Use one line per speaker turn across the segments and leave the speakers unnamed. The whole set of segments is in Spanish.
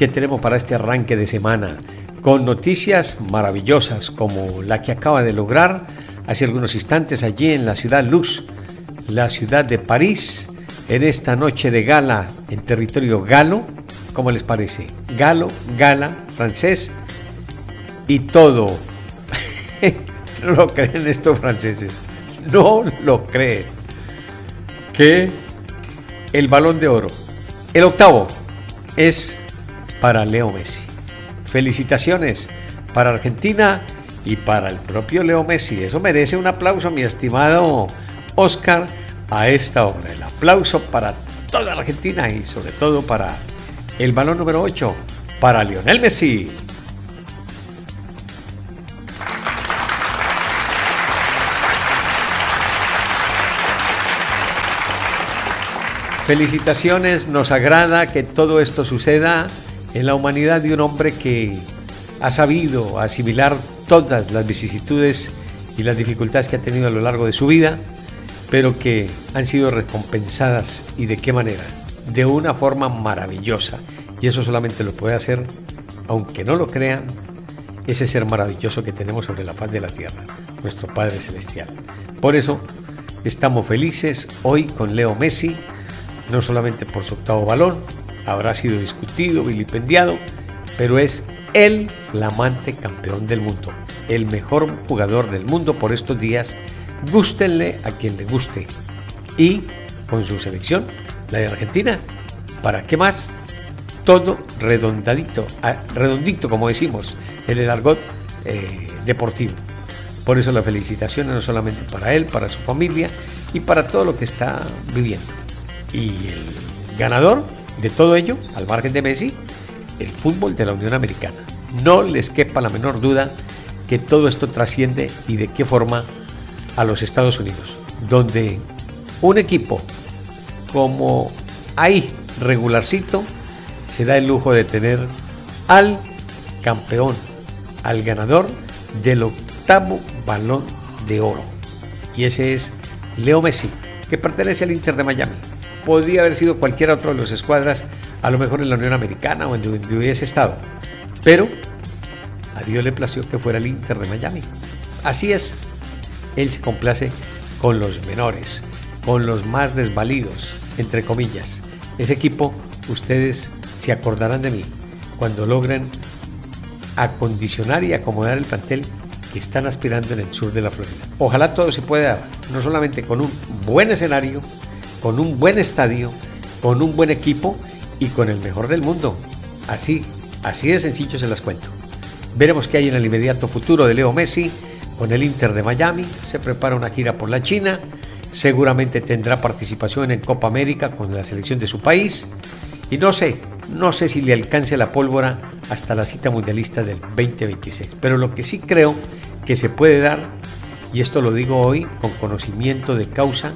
que tenemos para este arranque de semana, con noticias maravillosas como la que acaba de lograr hace algunos instantes allí en la ciudad Luz, la ciudad de París, en esta noche de gala en territorio galo. ¿Cómo les parece? Galo, gala, francés y todo. no lo creen estos franceses. No lo creen. Que el balón de oro, el octavo, es para Leo Messi. Felicitaciones para Argentina y para el propio Leo Messi. Eso merece un aplauso, mi estimado Oscar, a esta hora. El aplauso para toda Argentina y sobre todo para el balón número 8, para Lionel Messi. Felicitaciones, nos agrada que todo esto suceda en la humanidad de un hombre que ha sabido asimilar todas las vicisitudes y las dificultades que ha tenido a lo largo de su vida, pero que han sido recompensadas y de qué manera, de una forma maravillosa. Y eso solamente lo puede hacer, aunque no lo crean, ese ser maravilloso que tenemos sobre la faz de la tierra, nuestro Padre Celestial. Por eso estamos felices hoy con Leo Messi, no solamente por su octavo balón, habrá sido discutido, vilipendiado, pero es el flamante campeón del mundo, el mejor jugador del mundo por estos días. Gústenle a quien le guste. Y con su selección, la de Argentina, ¿para qué más? Todo redondadito, ah, redondito como decimos en el argot eh, deportivo. Por eso la felicitación no solamente para él, para su familia y para todo lo que está viviendo. Y el ganador de todo ello, al margen de Messi, el fútbol de la Unión Americana. No les quepa la menor duda que todo esto trasciende y de qué forma a los Estados Unidos, donde un equipo como ahí regularcito se da el lujo de tener al campeón, al ganador del octavo balón de oro. Y ese es Leo Messi, que pertenece al Inter de Miami podría haber sido cualquier otro de los escuadras, a lo mejor en la Unión Americana o en donde hubiese estado. Pero a Dios le plació que fuera el Inter de Miami. Así es, él se complace con los menores, con los más desvalidos, entre comillas. Ese equipo, ustedes se acordarán de mí cuando logren acondicionar y acomodar el plantel que están aspirando en el sur de la Florida. Ojalá todo se pueda no solamente con un buen escenario, con un buen estadio, con un buen equipo y con el mejor del mundo. Así, así de sencillo se las cuento. Veremos qué hay en el inmediato futuro de Leo Messi con el Inter de Miami. Se prepara una gira por la China. Seguramente tendrá participación en Copa América con la selección de su país. Y no sé, no sé si le alcance la pólvora hasta la cita mundialista del 2026. Pero lo que sí creo que se puede dar, y esto lo digo hoy con conocimiento de causa,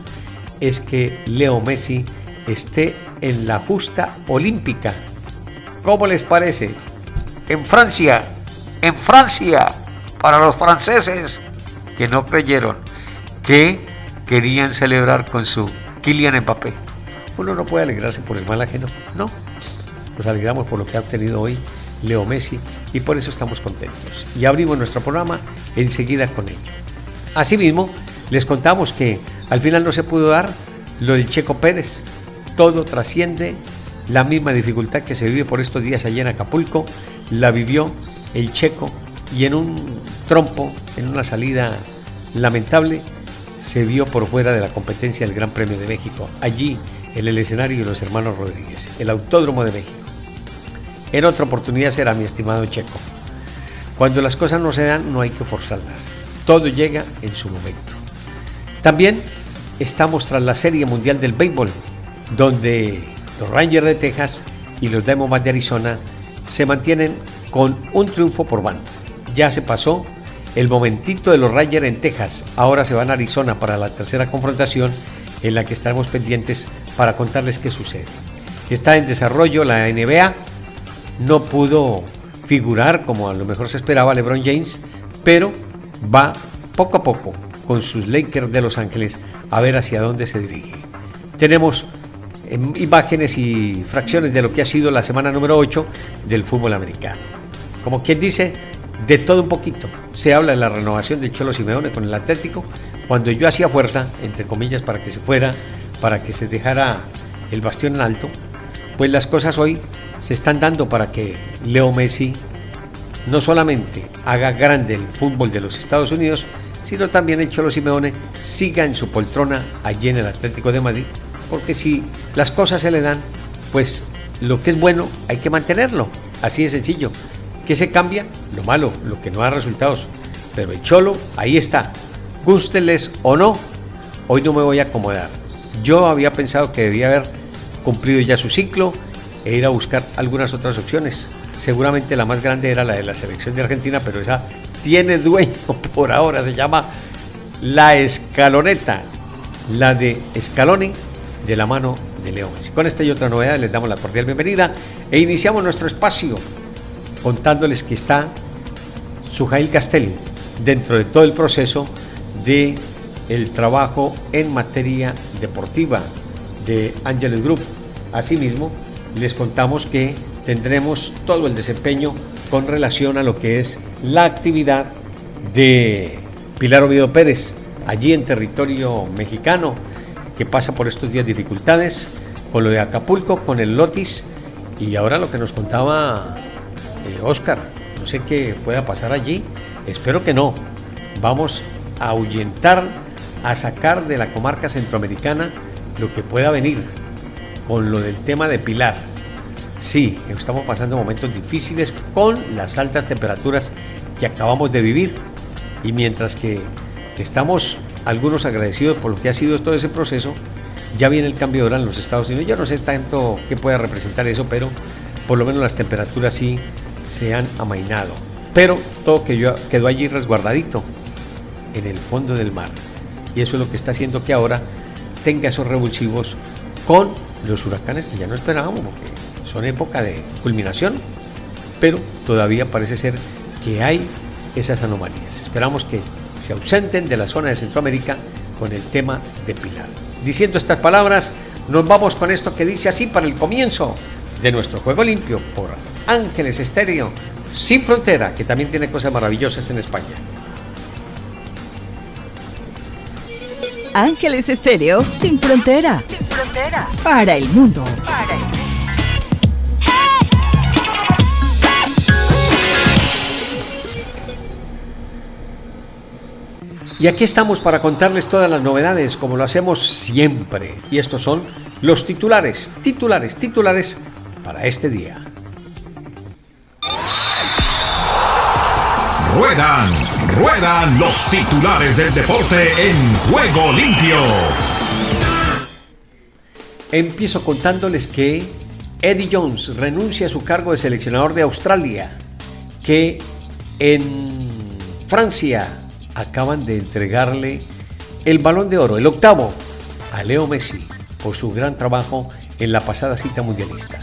es que Leo Messi esté en la justa olímpica. ¿Cómo les parece? En Francia, en Francia, para los franceses que no creyeron, que querían celebrar con su Kylian Mbappé. Uno no puede alegrarse por el mal ajeno, no. Nos alegramos por lo que ha obtenido hoy Leo Messi y por eso estamos contentos. Y abrimos nuestro programa enseguida con ello. Asimismo, les contamos que al final no se pudo dar lo del Checo Pérez. Todo trasciende la misma dificultad que se vive por estos días allá en Acapulco, la vivió el Checo y en un trompo, en una salida lamentable, se vio por fuera de la competencia del Gran Premio de México, allí en el escenario de los hermanos Rodríguez, el Autódromo de México. En otra oportunidad será mi estimado Checo. Cuando las cosas no se dan, no hay que forzarlas. Todo llega en su momento. También estamos tras la Serie Mundial del Béisbol, donde los Rangers de Texas y los Diamondbacks de Arizona se mantienen con un triunfo por bando. Ya se pasó el momentito de los Rangers en Texas, ahora se van a Arizona para la tercera confrontación en la que estaremos pendientes para contarles qué sucede. Está en desarrollo la NBA, no pudo figurar como a lo mejor se esperaba LeBron James, pero va poco a poco con sus Lakers de Los Ángeles a ver hacia dónde se dirige. Tenemos em, imágenes y fracciones de lo que ha sido la semana número 8 del fútbol americano. Como quien dice, de todo un poquito. Se habla de la renovación de Cholo Simeone con el Atlético, cuando yo hacía fuerza, entre comillas, para que se fuera, para que se dejara el bastión en alto, pues las cosas hoy se están dando para que Leo Messi no solamente haga grande el fútbol de los Estados Unidos, sino también el Cholo Simeone siga en su poltrona allí en el Atlético de Madrid, porque si las cosas se le dan, pues lo que es bueno hay que mantenerlo, así de sencillo. ¿Qué se cambia? Lo malo, lo que no da resultados. Pero el Cholo, ahí está. Gústeles o no, hoy no me voy a acomodar. Yo había pensado que debía haber cumplido ya su ciclo e ir a buscar algunas otras opciones. Seguramente la más grande era la de la selección de Argentina, pero esa tiene dueño por ahora, se llama La Escaloneta, la de Scaloni de la mano de Leones. Con esta y otra novedad les damos la cordial bienvenida e iniciamos nuestro espacio contándoles que está Sujail Castelli dentro de todo el proceso de el trabajo en materia deportiva de Ángeles Group. Asimismo, les contamos que tendremos todo el desempeño con relación a lo que es la actividad de Pilar Oviedo Pérez, allí en territorio mexicano, que pasa por estos días dificultades, con lo de Acapulco, con el Lotis, y ahora lo que nos contaba eh, Oscar, no sé qué pueda pasar allí, espero que no. Vamos a ahuyentar, a sacar de la comarca centroamericana lo que pueda venir con lo del tema de Pilar Sí, estamos pasando momentos difíciles con las altas temperaturas que acabamos de vivir y mientras que estamos algunos agradecidos por lo que ha sido todo ese proceso, ya viene el cambio de hora en los Estados Unidos. Yo no sé tanto qué pueda representar eso, pero por lo menos las temperaturas sí se han amainado. Pero todo quedó allí resguardadito en el fondo del mar. Y eso es lo que está haciendo que ahora tenga esos revulsivos con los huracanes que ya no esperábamos, porque son época de culminación, pero todavía parece ser que hay esas anomalías. Esperamos que se ausenten de la zona de Centroamérica con el tema de Pilar. Diciendo estas palabras, nos vamos con esto que dice así para el comienzo de nuestro juego limpio por Ángeles Estéreo Sin Frontera, que también tiene cosas maravillosas en España.
Ángeles Estéreo Sin Frontera. Sin Frontera. Para el mundo. Para el mundo.
Y aquí estamos para contarles todas las novedades, como lo hacemos siempre. Y estos son los titulares, titulares, titulares para este día.
Ruedan, ruedan los titulares del deporte en juego limpio.
Empiezo contándoles que Eddie Jones renuncia a su cargo de seleccionador de Australia, que en Francia acaban de entregarle el balón de oro, el octavo, a Leo Messi por su gran trabajo en la pasada cita mundialista.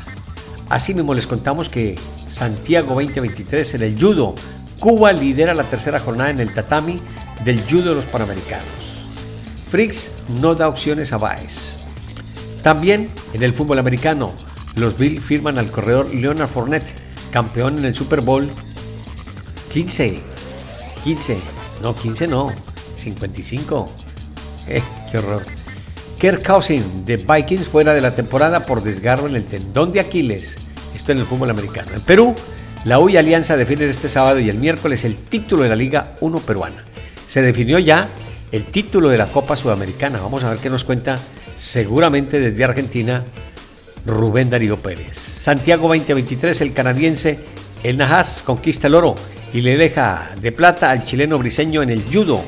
Asimismo les contamos que Santiago 2023 en el judo, Cuba lidera la tercera jornada en el tatami del judo de los Panamericanos. Fricks no da opciones a Baez. También en el fútbol americano, los Bills firman al corredor Leonard Fournette, campeón en el Super Bowl 15. 15 no, 15 no, 55. Eh, qué horror. Kirk Cousins de Vikings fuera de la temporada por desgarro en el tendón de Aquiles. Esto en el fútbol americano. En Perú, la UI Alianza define este sábado y el miércoles el título de la Liga 1 peruana. Se definió ya el título de la Copa Sudamericana. Vamos a ver qué nos cuenta seguramente desde Argentina Rubén Darío Pérez. Santiago 2023, el canadiense El Najas conquista el oro y le deja de plata al chileno briseño en el judo.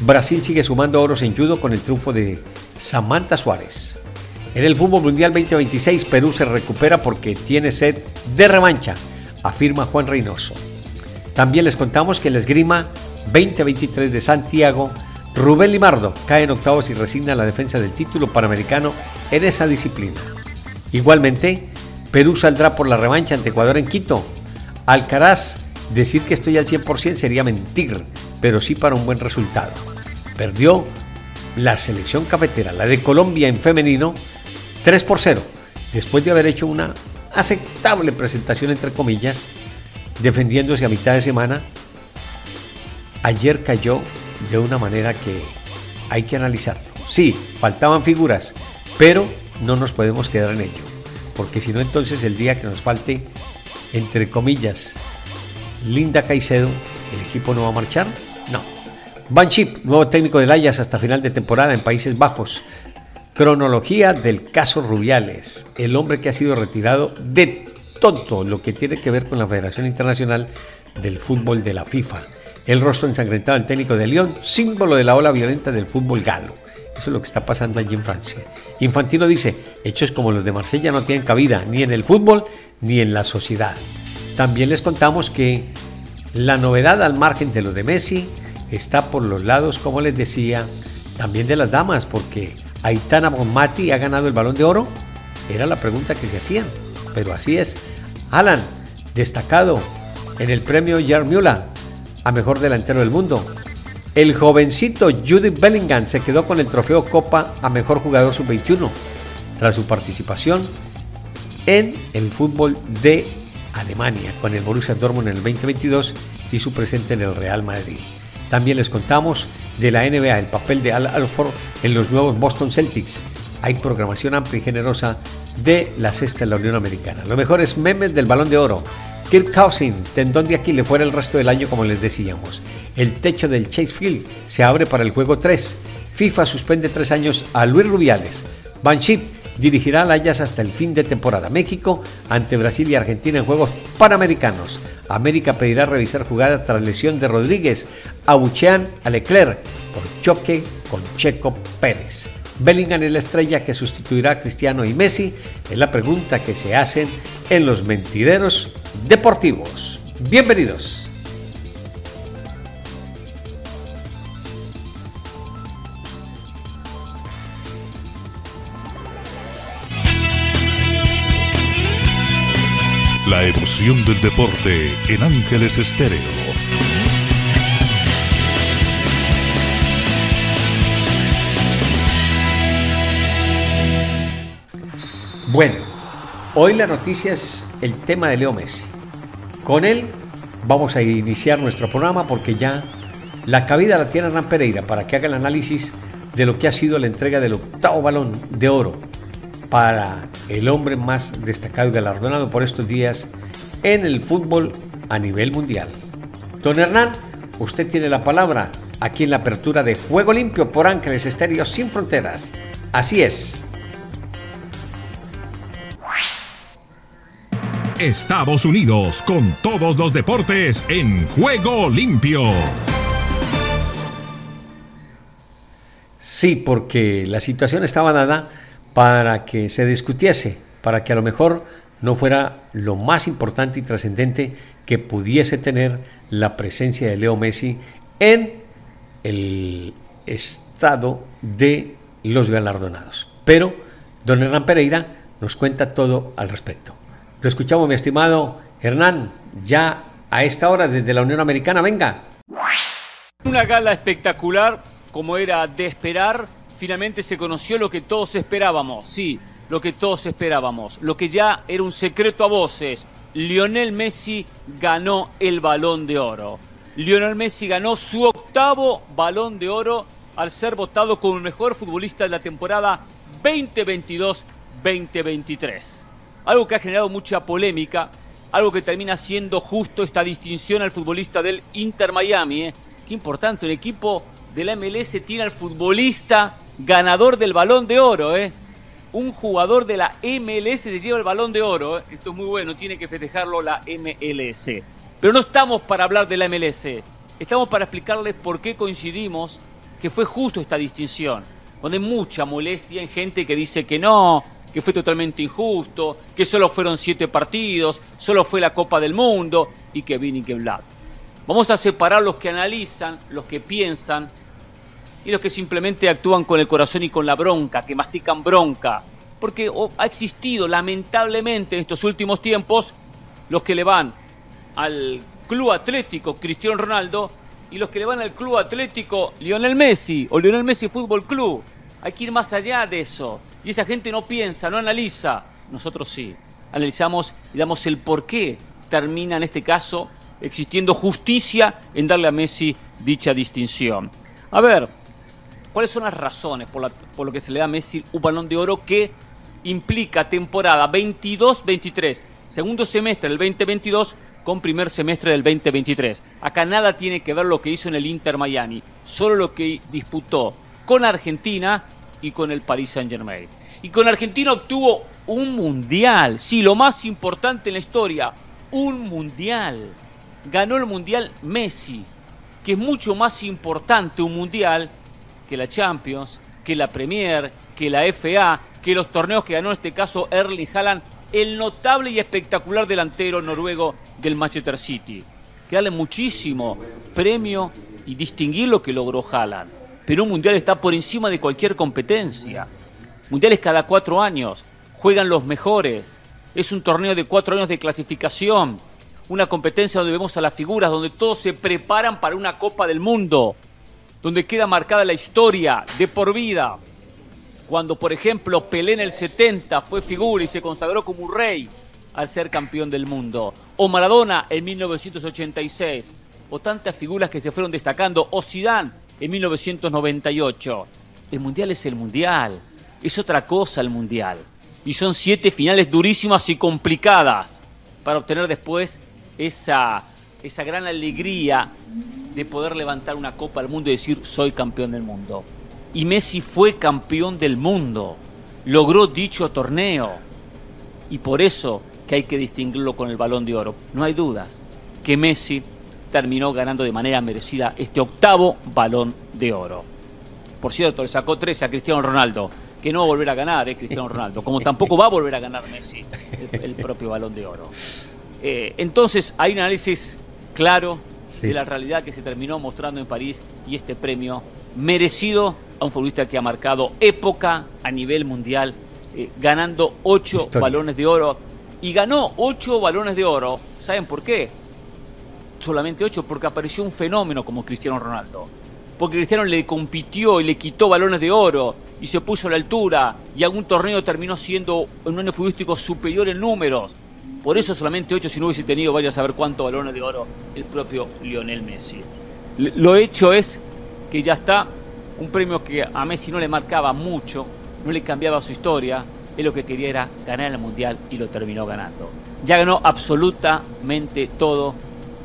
Brasil sigue sumando oros en judo con el triunfo de Samantha Suárez. En el Fútbol Mundial 2026, Perú se recupera porque tiene sed de revancha. afirma Juan Reynoso. También les contamos que en la esgrima 2023 de Santiago, Rubén Limardo cae en octavos y resigna la defensa del título panamericano en esa disciplina. Igualmente, Perú saldrá por la revancha ante Ecuador en Quito. Alcaraz, decir que estoy al 100% sería mentir, pero sí para un buen resultado. Perdió la selección cafetera, la de Colombia en femenino, 3 por 0, después de haber hecho una aceptable presentación entre comillas, defendiéndose a mitad de semana, ayer cayó de una manera que hay que analizarlo. Sí, faltaban figuras, pero no nos podemos quedar en ello, porque si no entonces el día que nos falte, entre comillas, Linda Caicedo, ¿el equipo no va a marchar? No. Van Chip, nuevo técnico del Ayas hasta final de temporada en Países Bajos. Cronología del caso Rubiales, el hombre que ha sido retirado de todo lo que tiene que ver con la Federación Internacional del Fútbol de la FIFA. El rostro ensangrentado del técnico de Lyon, símbolo de la ola violenta del fútbol galo. Eso es lo que está pasando allí en Francia. Infantino dice, hechos como los de Marsella no tienen cabida ni en el fútbol ni en la sociedad. También les contamos que la novedad al margen de lo de Messi está por los lados, como les decía, también de las damas, porque Aitana Bonmati ha ganado el balón de oro. Era la pregunta que se hacían, pero así es. Alan, destacado en el premio Yarmula a mejor delantero del mundo. El jovencito Judy Bellingham se quedó con el trofeo Copa a mejor jugador sub-21 tras su participación en el fútbol de Alemania con el Borussia Dortmund en el 2022 y su presente en el Real Madrid. También les contamos de la NBA, el papel de Al Alford en los nuevos Boston Celtics. Hay programación amplia y generosa de la cesta de la Unión Americana. Los mejores memes del balón de oro. Kirk Cousins, tendón de Aquiles fuera el resto del año como les decíamos. El techo del Chase Field se abre para el juego 3. FIFA suspende tres años a Luis Rubiales. Banship dirigirá a Layas hasta el fin de temporada. México ante Brasil y Argentina en Juegos Panamericanos. América pedirá revisar jugadas tras lesión de Rodríguez. Abuchean a Leclerc por choque con Checo Pérez. Bellingham es la estrella que sustituirá a Cristiano y Messi. Es la pregunta que se hacen en los mentideros deportivos. Bienvenidos.
La emoción del deporte en Ángeles Estéreo.
Bueno, hoy la noticia es el tema de Leo Messi. Con él vamos a iniciar nuestro programa porque ya la cabida la tiene Hernán Pereira para que haga el análisis de lo que ha sido la entrega del octavo balón de oro para el hombre más destacado y galardonado por estos días en el fútbol a nivel mundial. Don Hernán, usted tiene la palabra aquí en la apertura de Juego Limpio por Ángeles Estéreo Sin Fronteras. Así es.
Estados Unidos con todos los deportes en Juego Limpio.
Sí, porque la situación estaba dada para que se discutiese, para que a lo mejor no fuera lo más importante y trascendente que pudiese tener la presencia de Leo Messi en el estado de los galardonados. Pero don Hernán Pereira nos cuenta todo al respecto. Lo escuchamos, mi estimado Hernán, ya a esta hora desde la Unión Americana. Venga.
Una gala espectacular, como era de esperar. Finalmente se conoció lo que todos esperábamos, sí, lo que todos esperábamos, lo que ya era un secreto a voces. Lionel Messi ganó el balón de oro. Lionel Messi ganó su octavo balón de oro al ser votado como el mejor futbolista de la temporada 2022-2023 algo que ha generado mucha polémica, algo que termina siendo justo esta distinción al futbolista del Inter Miami. ¿eh? Qué importante, un equipo de la MLS tiene al futbolista ganador del balón de oro. ¿eh? Un jugador de la MLS se lleva el balón de oro. ¿eh? Esto es muy bueno, tiene que festejarlo la MLS. Pero no estamos para hablar de la MLS, estamos para explicarles por qué coincidimos que fue justo esta distinción. Cuando hay mucha molestia en gente que dice que no, que fue totalmente injusto, que solo fueron siete partidos, solo fue la Copa del Mundo y que vini que bla. Vamos a separar los que analizan, los que piensan y los que simplemente actúan con el corazón y con la bronca, que mastican bronca. Porque ha existido lamentablemente en estos últimos tiempos los que le van al Club Atlético Cristiano Ronaldo y los que le van al Club Atlético Lionel Messi o Lionel Messi Fútbol Club. Hay que ir más allá de eso. Y esa gente no piensa, no analiza. Nosotros sí. Analizamos y damos el por qué termina en este caso existiendo justicia en darle a Messi dicha distinción. A ver, ¿cuáles son las razones por, por lo que se le da a Messi un balón de oro que implica temporada 22-23, segundo semestre del 2022 con primer semestre del 2023? Acá nada tiene que ver lo que hizo en el Inter Miami, solo lo que disputó con Argentina y con el Paris Saint Germain. Y con Argentina obtuvo un mundial, sí, lo más importante en la historia, un mundial. Ganó el mundial Messi, que es mucho más importante un mundial que la Champions, que la Premier, que la FA, que los torneos que ganó en este caso Erling Haaland, el notable y espectacular delantero noruego del Manchester City. Que darle muchísimo premio y distinguir lo que logró Haaland pero un mundial está por encima de cualquier competencia. Mundiales cada cuatro años, juegan los mejores. Es un torneo de cuatro años de clasificación, una competencia donde vemos a las figuras, donde todos se preparan para una Copa del Mundo, donde queda marcada la historia de por vida. Cuando, por ejemplo, Pelé en el 70 fue figura y se consagró como un rey al ser campeón del mundo. O Maradona en 1986. O tantas figuras que se fueron destacando. O Zidane en 1998. El Mundial es el Mundial, es otra cosa el Mundial. Y son siete finales durísimas y complicadas para obtener después esa, esa gran alegría de poder levantar una copa al mundo y decir soy campeón del mundo. Y Messi fue campeón del mundo, logró dicho torneo. Y por eso que hay que distinguirlo con el balón de oro. No hay dudas que Messi terminó ganando de manera merecida este octavo balón de oro. Por cierto, le sacó 13 a Cristiano Ronaldo, que no va a volver a ganar, ¿eh? Cristiano Ronaldo, como tampoco va a volver a ganar Messi el, propio balón de oro. Eh, entonces, hay un análisis claro de la realidad que se terminó mostrando en París y este premio merecido a un futbolista que ha marcado época a nivel mundial, eh, ganando ocho balones de oro. Y ganó ocho balones de oro, ¿saben por qué? solamente 8 porque apareció un fenómeno como Cristiano Ronaldo. Porque Cristiano le compitió y le quitó balones de oro y se puso a la altura y algún torneo terminó siendo un año futbolístico superior en números. Por eso solamente 8 si no hubiese tenido, vaya a saber cuántos balones de oro el propio Lionel Messi. Lo hecho es que ya está un premio que a Messi no le marcaba mucho, no le cambiaba su historia, él lo que quería era ganar el Mundial y lo terminó ganando. Ya ganó absolutamente todo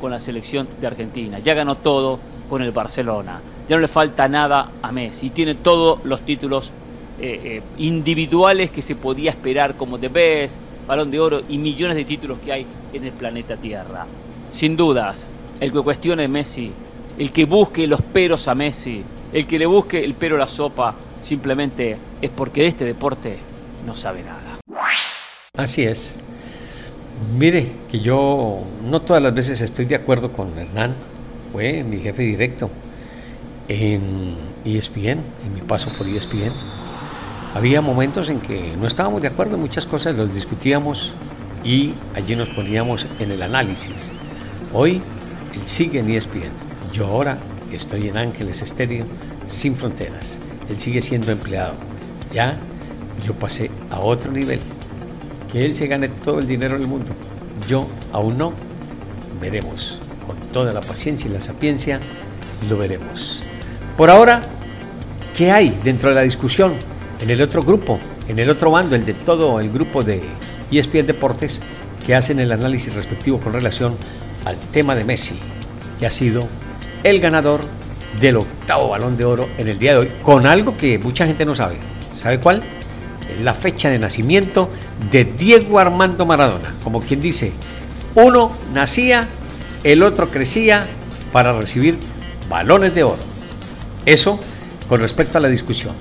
con la selección de Argentina. Ya ganó todo con el Barcelona. Ya no le falta nada a Messi. Tiene todos los títulos eh, eh, individuales que se podía esperar como The Best, Balón de Oro y millones de títulos que hay en el planeta Tierra. Sin dudas, el que cuestione Messi, el que busque los peros a Messi, el que le busque el pero a la sopa, simplemente es porque de este deporte no sabe nada.
Así es. Mire, que yo no todas las veces estoy de acuerdo con Hernán, fue mi jefe directo en ESPN, en mi paso por ESPN. Había momentos en que no estábamos de acuerdo en muchas cosas, los discutíamos y allí nos poníamos en el análisis. Hoy él sigue en ESPN, yo ahora estoy en Ángeles Estéreo sin fronteras. Él sigue siendo empleado. Ya yo pasé a otro nivel que él se gane todo el dinero del mundo. Yo aún no. Veremos. Con toda la paciencia y la sapiencia, lo veremos. Por ahora, ¿qué hay dentro de la discusión? En el otro grupo, en el otro bando, el de todo el grupo de ESPN Deportes, que hacen el análisis respectivo con relación al tema de Messi, que ha sido el ganador del octavo balón de oro en el día de hoy, con algo que mucha gente no sabe. ¿Sabe cuál? la fecha de nacimiento de Diego Armando Maradona. Como quien dice, uno nacía, el otro crecía para recibir balones de oro. Eso con respecto a la discusión.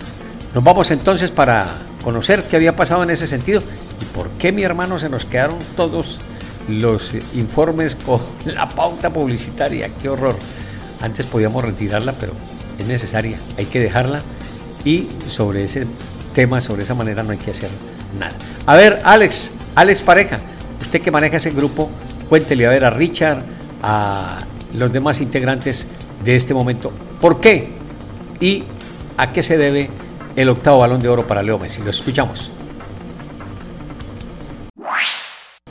Nos vamos entonces para conocer qué había pasado en ese sentido y por qué mi hermano se nos quedaron todos los informes con la pauta publicitaria. Qué horror. Antes podíamos retirarla, pero es necesaria, hay que dejarla y sobre ese tema, sobre esa manera no hay que hacer nada. A ver, Alex, Alex Pareja, usted que maneja ese grupo, cuéntele a ver a Richard, a los demás integrantes de este momento, ¿por qué y a qué se debe el octavo balón de oro para Leo Messi? Lo escuchamos.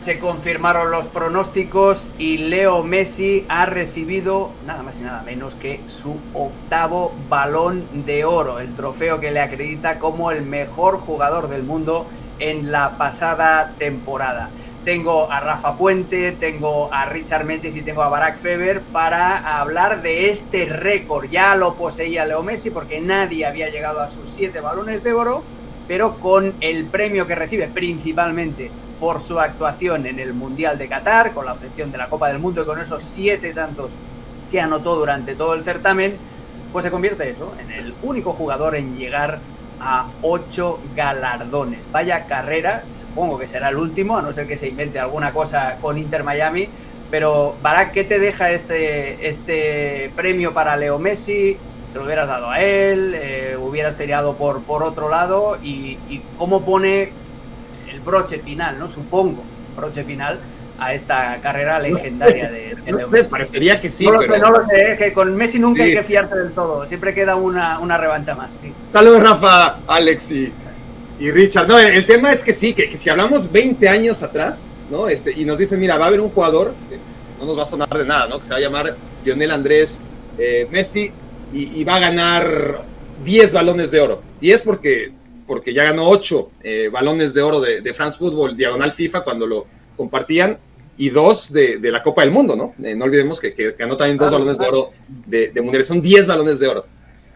Se confirmaron los pronósticos y Leo Messi ha recibido nada más y nada menos que su octavo balón de oro, el trofeo que le acredita como el mejor jugador del mundo en la pasada temporada. Tengo a Rafa Puente, tengo a Richard Méndez y tengo a Barack Feber para hablar de este récord. Ya lo poseía Leo Messi porque nadie había llegado a sus siete balones de oro, pero con el premio que recibe principalmente por su actuación en el Mundial de Qatar, con la obtención de la Copa del Mundo y con esos siete tantos que anotó durante todo el certamen, pues se convierte eso en el único jugador en llegar a ocho galardones. Vaya carrera, supongo que será el último, a no ser que se invente alguna cosa con Inter Miami. Pero, Barak, ¿qué te deja este, este premio para Leo Messi? ¿Se lo hubieras dado a él? Eh, ¿Hubieras tirado por, por otro lado? ¿Y, y cómo pone broche final, ¿no? Supongo, broche final a esta carrera legendaria de,
de Me parecería que sí,
no
pero...
no lo sé, que con Messi nunca hay que fiarte del todo, siempre queda una, una revancha más. Sí.
Saludos Rafa, Alex y, y, Richard. No, el tema es que sí, que, que, si hablamos 20 años atrás, ¿no? Este, y nos dicen, mira, va a haber un jugador, no nos va a sonar de nada, ¿no? Que se va a llamar Lionel Andrés eh, Messi y, y va a ganar 10 balones de oro. Y es porque porque ya ganó ocho eh, balones de oro de, de, France Football, diagonal FIFA, cuando lo compartían, y dos de, de la Copa del Mundo, ¿no? Eh, no olvidemos que, que, ganó también dos balones de oro de, de Mundial, son diez balones de oro.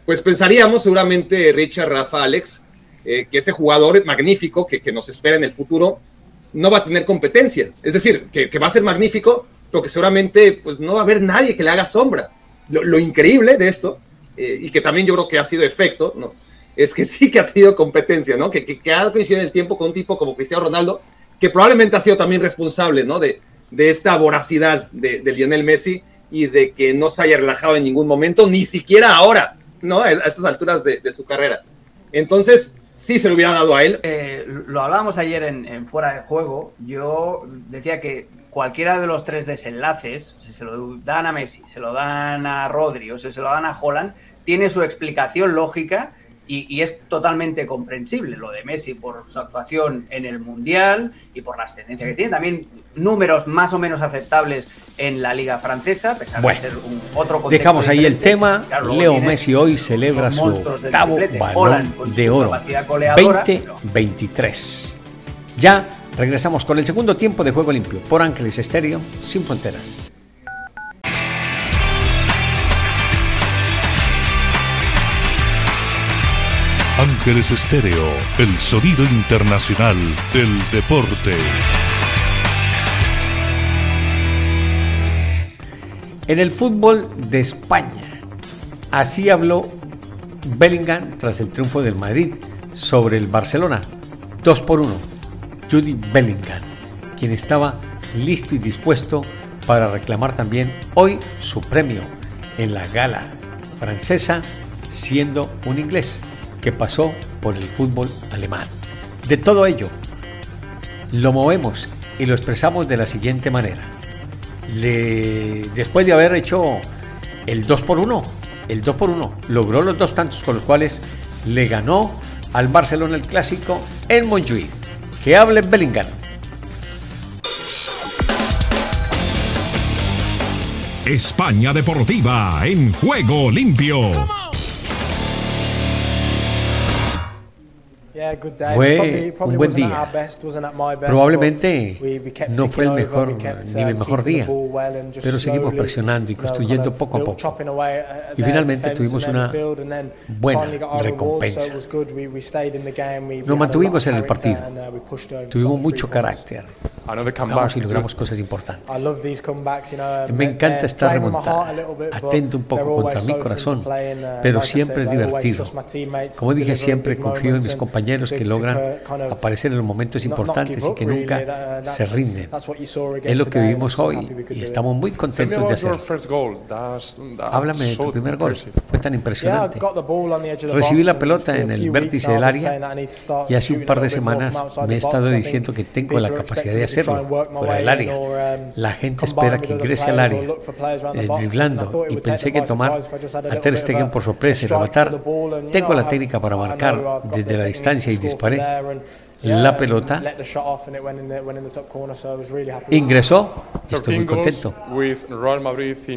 Pues pensaríamos seguramente, Richard, Rafa, Alex, eh, que ese jugador magnífico que, que, nos espera en el futuro no va a tener competencia. Es decir, que, que va a ser magnífico, pero que seguramente pues, no va a haber nadie que le haga sombra. Lo, lo increíble de esto, eh, y que también yo creo que ha sido efecto, ¿no? es que sí que ha tenido competencia, ¿no? Que, que, que, ha coincidido en el tiempo con un tipo como Cristiano Ronaldo, que probablemente ha sido también responsable, ¿no? De, de esta voracidad de, de, Lionel Messi y de que no se haya relajado en ningún momento, ni siquiera ahora, ¿no? A estas alturas de, de su carrera. Entonces, sí se lo hubiera dado a él.
Eh, lo hablábamos ayer en, en, Fuera de Juego. Yo decía que cualquiera de los tres desenlaces, si se lo dan a Messi, se lo dan a Rodri o si se lo dan a Holland, tiene su explicación lógica y, y, es totalmente comprensible lo de Messi por su actuación en el Mundial y por la ascendencia que tiene. También números más o menos aceptables en la Liga Francesa, a pesar
bueno,
de ser un otro
Dejamos ahí el tema. Claro, Leo Messi hoy celebra su octavo balón de oro 2023. Ya regresamos con el segundo tiempo de Juego Limpio por Ángeles Estéreo, sin fronteras.
Ángeles Estéreo, el sonido internacional del deporte.
En el fútbol de España, así habló Bellingham tras el triunfo del Madrid sobre el Barcelona. 2 por 1. Judy Bellingham, quien estaba listo y dispuesto para reclamar también hoy su premio en la gala francesa, siendo un inglés pasó por el fútbol alemán. De todo ello, lo movemos y lo expresamos de la siguiente manera. Después de haber hecho el 2 por 1, el 2 por 1, logró los dos tantos con los cuales le ganó al Barcelona el clásico en Montjuic. Que hable Bellingham.
España Deportiva en juego limpio.
Fue un buen día. Probablemente no fue el mejor ni el mejor día, pero seguimos presionando y construyendo poco a poco. Y finalmente tuvimos una buena recompensa. Nos mantuvimos en el partido. Tuvimos mucho carácter. Vamos y logramos cosas importantes. Me encanta estar remontada, atento un poco contra mi corazón, pero siempre es divertido. Como dije siempre, confío en mis compañeros compañeros que logran aparecer en los momentos importantes y que nunca se rinden. Es lo que vivimos hoy y estamos muy contentos de hacerlo. Háblame de tu primer gol. Fue tan impresionante. Recibí la pelota en el vértice del área y hace un par de semanas me he estado diciendo que tengo la capacidad de hacerlo fuera del área. La gente espera que ingrese al área eh, driblando y pensé que tomar a Ter Stegen por sorpresa y rematar. Tengo la técnica para marcar desde la distancia y disparé la pelota, ingresó y estoy muy contento.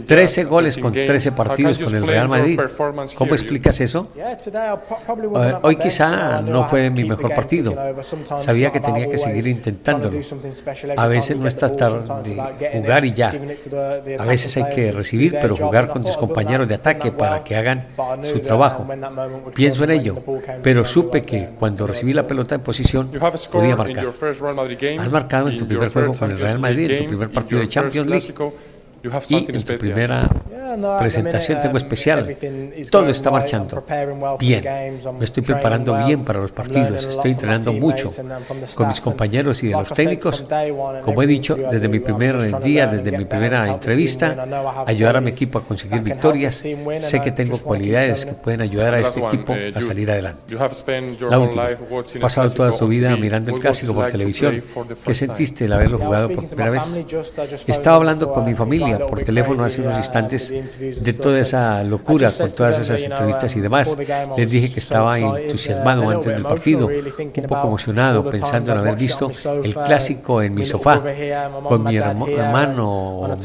13 goles con 13 partidos con el Real Madrid. ¿Cómo explicas eso? Hoy quizá no fue mi mejor partido. Sabía que tenía que seguir intentándolo. A veces no está tarde jugar y ya. A veces hay que recibir, pero jugar con tus compañeros de ataque para que hagan su trabajo. Pienso en ello, pero supe que cuando recibí la pelota en posición podía marcar. Has marcado en tu primer juego con el Real Madrid, en tu primer partido de Champions League y en tu primera presentación tengo especial. Todo está marchando bien. Me estoy preparando bien para los partidos. Estoy entrenando mucho con mis compañeros y de los técnicos. Como he dicho desde mi primer día, desde mi primera entrevista, ayudar a mi equipo a conseguir victorias. Sé que tengo cualidades que pueden ayudar a este equipo a salir adelante. La última. Has pasado toda tu vida mirando el clásico por televisión. ¿Qué sentiste al haberlo jugado por primera vez? Estaba hablando con mi familia por teléfono hace unos instantes de toda esa locura con todas esas entrevistas y demás. Les dije que estaba entusiasmado antes del partido, un poco emocionado, pensando en haber visto el clásico en mi sofá, con mi hermano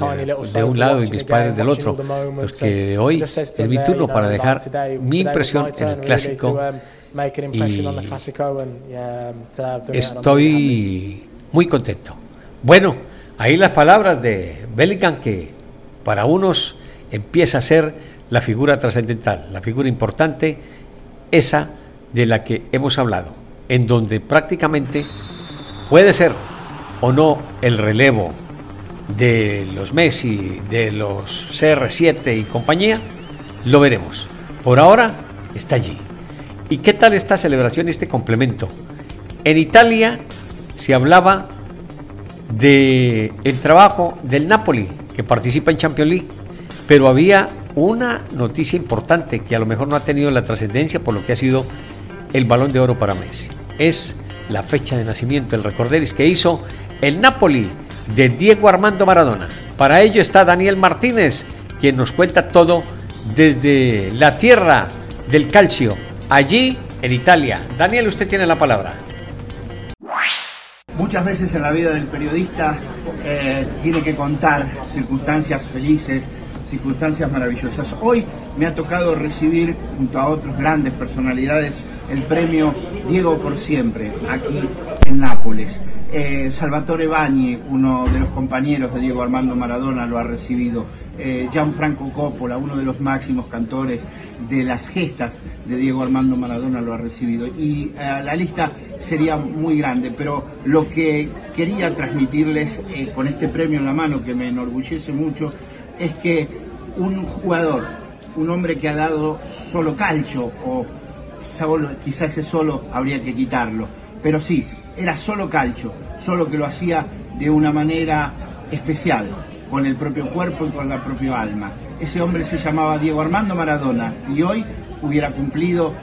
de un lado y mis padres del otro, porque hoy es mi turno para dejar mi impresión en el clásico y estoy muy contento. Bueno, Ahí las palabras de Bellingham que para unos empieza a ser la figura trascendental, la figura importante, esa de la que hemos hablado, en donde prácticamente puede ser o no el relevo de los Messi, de los CR7 y compañía, lo veremos. Por ahora está allí. ¿Y qué tal esta celebración, este complemento? En Italia se hablaba de el trabajo del Napoli, que participa en Champions League, pero había una noticia importante que a lo mejor no ha tenido la trascendencia por lo que ha sido el balón de oro para Messi. Es la fecha de nacimiento, el recorderis que hizo el Napoli de Diego Armando Maradona. Para ello está Daniel Martínez, quien nos cuenta todo desde la tierra del calcio, allí en Italia. Daniel, usted tiene la palabra.
Muchas veces en la vida del periodista eh, tiene que contar circunstancias felices, circunstancias maravillosas. Hoy me ha tocado recibir, junto a otras grandes personalidades, el premio Diego por siempre, aquí en Nápoles. Eh, Salvatore Bagni, uno de los compañeros de Diego Armando Maradona, lo ha recibido. Eh, Gianfranco Coppola, uno de los máximos cantores de las gestas de Diego Armando Maradona lo ha recibido. Y eh, la lista sería muy grande, pero lo que quería transmitirles eh, con este premio en la mano, que me enorgullece mucho, es que un jugador, un hombre que ha dado solo calcho, o quizás ese solo habría que quitarlo, pero sí, era solo calcho, solo que lo hacía de una manera especial, con el propio cuerpo y con la propia alma. Ese hombre se llamaba Diego Armando Maradona y hoy hubiera cumplido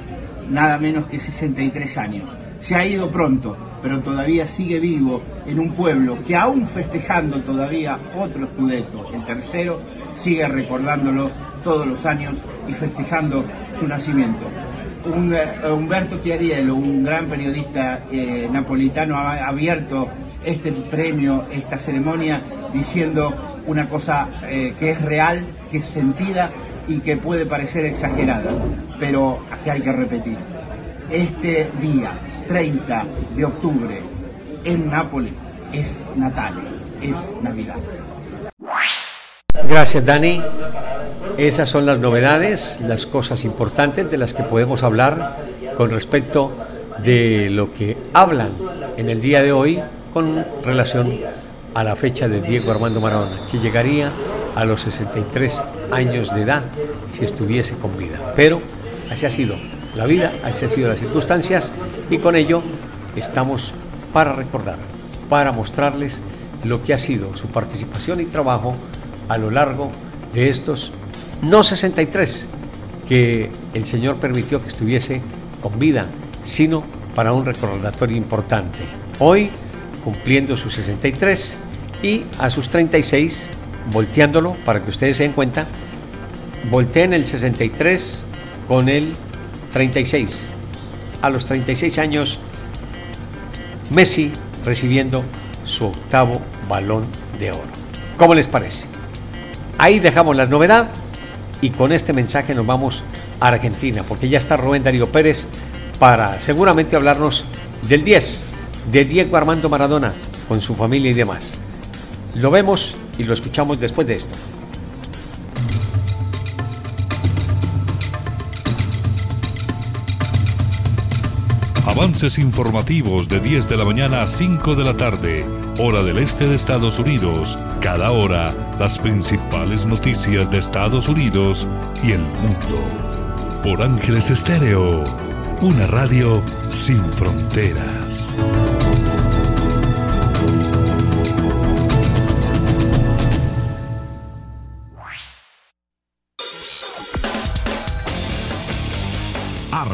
nada menos que 63 años. Se ha ido pronto, pero todavía sigue vivo en un pueblo que aún festejando todavía otro Scudetto, el tercero, sigue recordándolo todos los años y festejando su nacimiento. Un, eh, Humberto Chiariello, un gran periodista eh, napolitano, ha abierto este premio, esta ceremonia, diciendo una cosa eh, que es real, que es sentida y que puede parecer exagerada, pero que hay que repetir. Este día, 30 de octubre, en Nápoles, es Natale, es Navidad.
Gracias, Dani. Esas son las novedades, las cosas importantes de las que podemos hablar con respecto de lo que hablan en el día de hoy con relación a la fecha de Diego Armando Maradona, que llegaría a los 63 años de edad si estuviese con vida. Pero así ha sido. la vida, así han sido las circunstancias y con ello estamos para recordar, para mostrarles lo que ha sido su participación y trabajo a lo largo de estos no 63 que el Señor permitió que estuviese con vida, sino para un recordatorio importante. Hoy, cumpliendo sus 63 y a sus 36, volteándolo para que ustedes se den cuenta, volteen el 63 con el 36. A los 36 años, Messi recibiendo su octavo balón de oro. ¿Cómo les parece? Ahí dejamos la novedad y con este mensaje nos vamos a Argentina, porque ya está Rubén Darío Pérez para seguramente hablarnos del 10, de Diego Armando Maradona, con su familia y demás. Lo vemos y lo escuchamos después de esto.
Avances informativos de 10 de la mañana a 5 de la tarde, hora del este de Estados Unidos. Cada hora, las principales noticias de Estados Unidos y el mundo. Por Ángeles Estéreo, una radio sin fronteras.